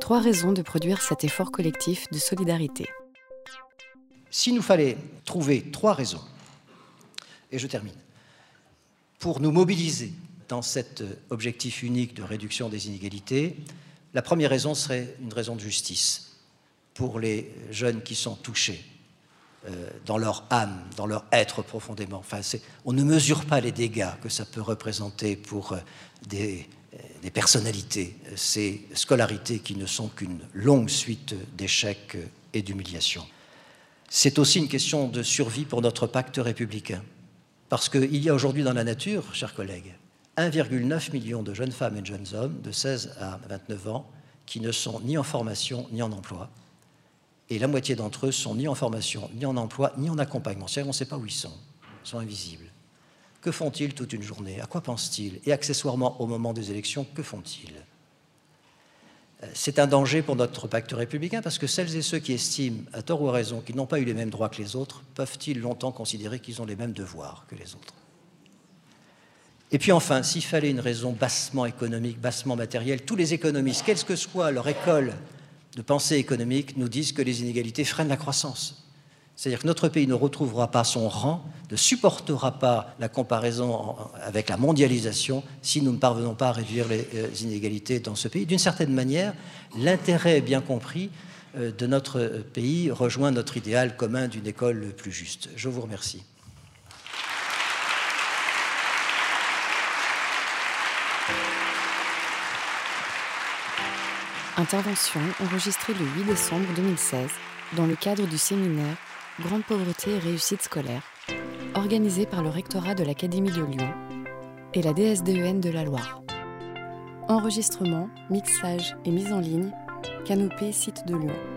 Trois raisons de produire cet effort collectif de solidarité. S'il nous fallait trouver trois raisons, et je termine, pour nous mobiliser dans cet objectif unique de réduction des inégalités, la première raison serait une raison de justice pour les jeunes qui sont touchés euh, dans leur âme, dans leur être profondément. Enfin, on ne mesure pas les dégâts que ça peut représenter pour euh, des, des personnalités, ces scolarités qui ne sont qu'une longue suite d'échecs et d'humiliations. C'est aussi une question de survie pour notre pacte républicain. Parce qu'il y a aujourd'hui dans la nature, chers collègues, 1,9 million de jeunes femmes et de jeunes hommes de 16 à 29 ans qui ne sont ni en formation ni en emploi. Et la moitié d'entre eux sont ni en formation, ni en emploi, ni en accompagnement. C'est-à-dire on ne sait pas où ils sont, ils sont invisibles. Que font-ils toute une journée? À quoi pensent-ils? Et accessoirement, au moment des élections, que font-ils? Euh, C'est un danger pour notre pacte républicain parce que celles et ceux qui estiment, à tort ou à raison, qu'ils n'ont pas eu les mêmes droits que les autres, peuvent-ils longtemps considérer qu'ils ont les mêmes devoirs que les autres? Et puis enfin, s'il fallait une raison bassement économique, bassement matérielle, tous les économistes, quelle que soit leur école de pensée économique, nous disent que les inégalités freinent la croissance. C'est-à-dire que notre pays ne retrouvera pas son rang, ne supportera pas la comparaison avec la mondialisation si nous ne parvenons pas à réduire les euh, inégalités dans ce pays. D'une certaine manière, l'intérêt bien compris euh, de notre pays rejoint notre idéal commun d'une école plus juste. Je vous remercie. Intervention enregistrée le 8 décembre 2016 dans le cadre du séminaire Grande pauvreté et réussite scolaire, organisé par le rectorat de l'Académie de Lyon et la DSDEN de la Loire. Enregistrement, mixage et mise en ligne, Canopée Site de Lyon.